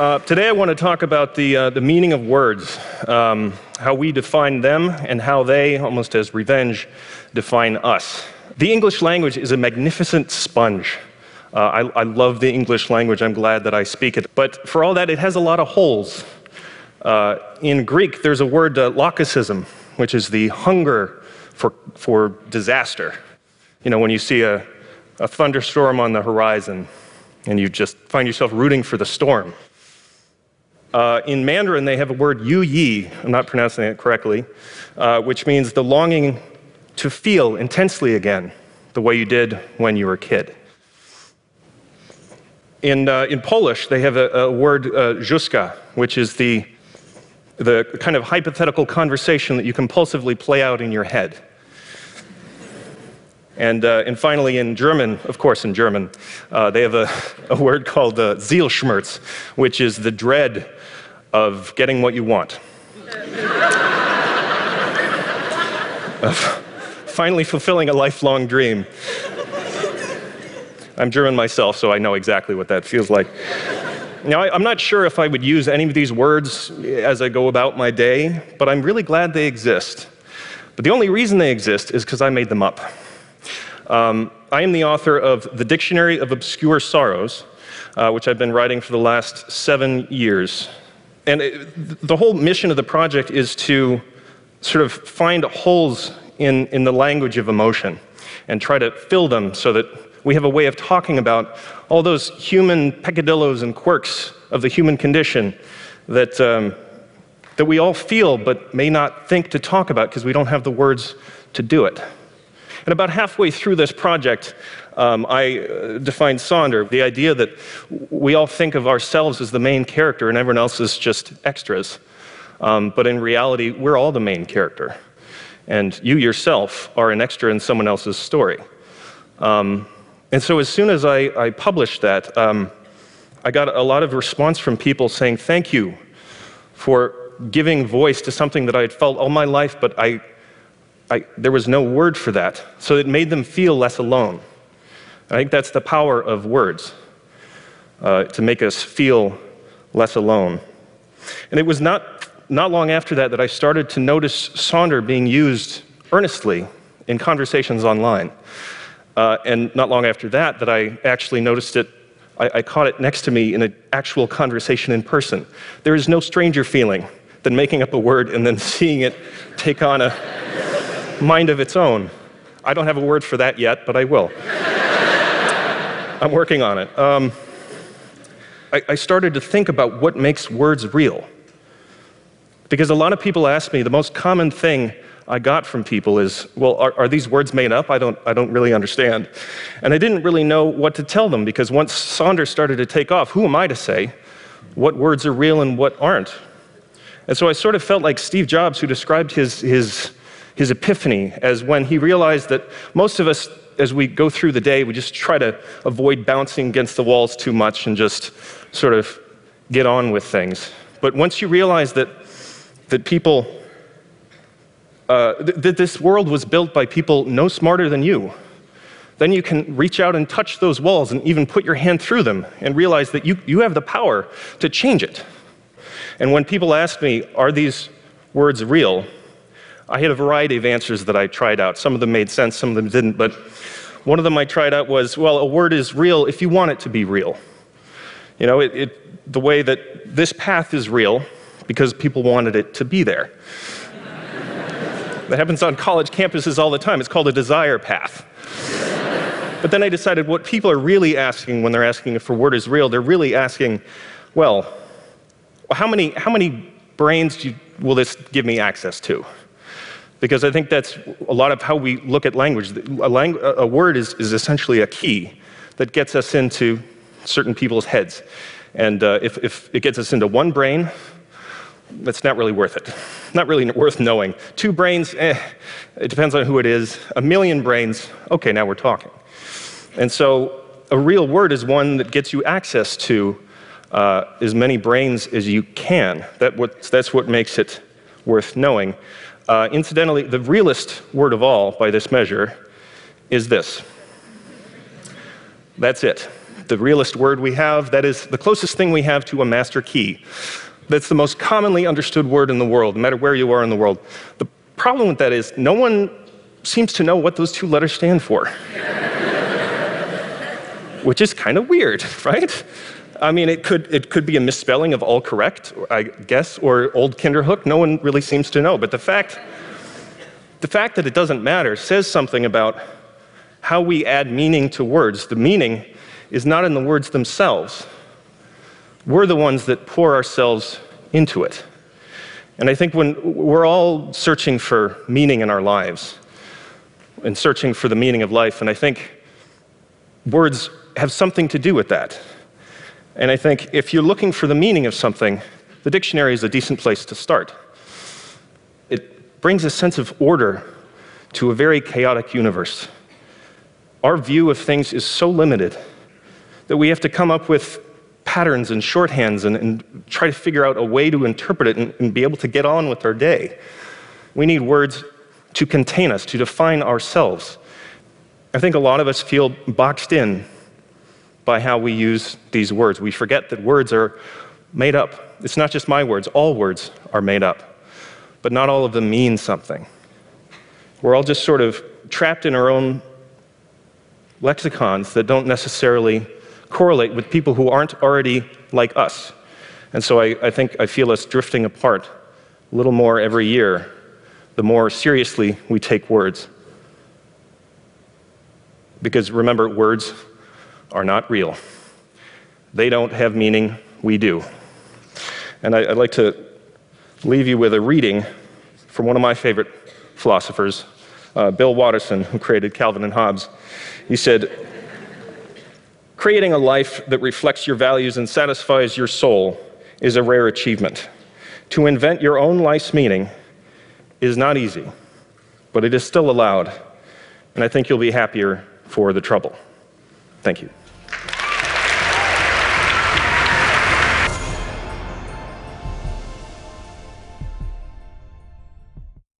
Uh, today, I want to talk about the, uh, the meaning of words, um, how we define them, and how they, almost as revenge, define us. The English language is a magnificent sponge. Uh, I, I, love the English language. I'm glad that I speak it. But for all that, it has a lot of holes. Uh, in Greek, there's a word, uh, which is the hunger for, for disaster. You know, when you see a, a thunderstorm on the horizon and you just find yourself rooting for the storm. Uh, in Mandarin, they have a word yu yi, I'm not pronouncing it correctly, uh, which means the longing to feel intensely again, the way you did when you were a kid. In, uh, in Polish, they have a, a word, uh, which is the, the kind of hypothetical conversation that you compulsively play out in your head. And, uh, and finally, in German, of course, in German, uh, they have a, a word called uh, Zielschmerz, which is the dread of getting what you want. of finally fulfilling a lifelong dream. I'm German myself, so I know exactly what that feels like. Now, I, am not sure if I would use any of these words as I go about my day, but I'm really glad they exist. But the only reason they exist is because I made them up. Um, I am the author of The Dictionary of Obscure Sorrows, uh, which I've been writing for the last seven years. And it, the whole mission of the project is to sort of find holes in, in the language of emotion and try to fill them so that we have a way of talking about all those human peccadillos and quirks of the human condition that, um, that we all feel but may not think to talk about because we don't have the words to do it. And about halfway through this project, um, I uh, defined Sonder, the idea that we all think of ourselves as the main character and everyone else is just extras. Um, but in reality, we're all the main character. And you yourself are an extra in someone else's story. Um, and so as soon as I, I published that, um, I got a lot of response from people saying, Thank you for giving voice to something that I had felt all my life, but I, There was no word for that. So it made them feel less alone. I think that's the power of words, uh, to make us feel less alone. And it was not, not long after that that I started to notice Sonder being used earnestly in conversations online. Uh, and not long after that, that I actually noticed it, I, I caught it next to me in an actual conversation in person. There is no stranger feeling than making up a word and then seeing it take on a mind of its own. I don't have a word for that yet, but I will. I'm working on it. Um, I, I started to think about what makes words real. Because a lot of people ask me, the most common thing I got from people is, well, are, are, these words made up? I don't, I don't really understand. And I didn't really know what to tell them because once Sonder started to take off, who am I to say what words are real and what aren't? And so I sort of felt like Steve Jobs, who described his, his, his epiphany as when he realized that most of us, as we go through the day, we just try to avoid bouncing against the walls too much and just sort of get on with things. But once you realize that, that people uh, th- that this world was built by people no smarter than you, then you can reach out and touch those walls and even put your hand through them and realize that you, you have the power to change it. And when people ask me, are these words real? I had a variety of answers that I tried out. Some of them made sense, some of them didn't, but one of them I tried out was, well, a word is real if you want it to be real. You know, it, it, the way that this path is real because people wanted it to be there. That happens on college campuses all the time. It's called a desire path. but then I decided what people are really asking when they're asking if a word is real, they're really asking, well, how many, how many brains you, will this give me access to? Because I think that's a lot of how we look at language. A, a word is, is essentially a key that gets us into certain people's heads. And uh, if, if it gets us into one brain, that's not really worth it. Not really worth knowing. Two brains, eh, it depends on who it is. A million brains, okay, now we're talking. And so a real word is one that gets you access to uh, as many brains as you can. That what, that's what makes it worth knowing. Uh, incidentally, the realest word of all by this measure is this. That's it. the realest word we have. That is the closest thing we have to a master key. That's the most commonly understood word in the world, no matter where you are in the world. The problem with that is no one seems to know what those two letters stand for. Which is kind of weird, right? I mean, it could, it could be a misspelling of all correct, I guess, or old Kinderhook. No one really seems to know. But the fact, the fact that it doesn't matter says something about how we add meaning to words. The meaning is not in the words themselves. We're the ones that pour ourselves into it. And I think when we're all searching for meaning in our lives and searching for the meaning of life, and I think words have something to do with that. And I think if you're looking for the meaning of something, the dictionary is a decent place to start. It brings a sense of order to a very chaotic universe. Our view of things is so limited that we have to come up with patterns and shorthands and, and try to figure out a way to interpret it and, and be able to get on with our day. We need words to contain us, to define ourselves. I think a lot of us feel boxed in by how we use these words. We forget that words are made up. It's not just my words, all words are made up, but not all of them mean something. We're all just sort of trapped in our own lexicons that don't necessarily correlate with people who aren't already like us. And so I, I think I feel us drifting apart a little more every year the more seriously we take words. Because remember, words are not real. They don't have meaning, we do. And I, would like to leave you with a reading from one of my favorite philosophers, uh, Bill Watterson, who created Calvin and Hobbes. He said, Creating a life that reflects your values and satisfies your soul is a rare achievement. To invent your own life's meaning is not easy, but it is still allowed, and I think you'll be happier for the trouble. Thank you.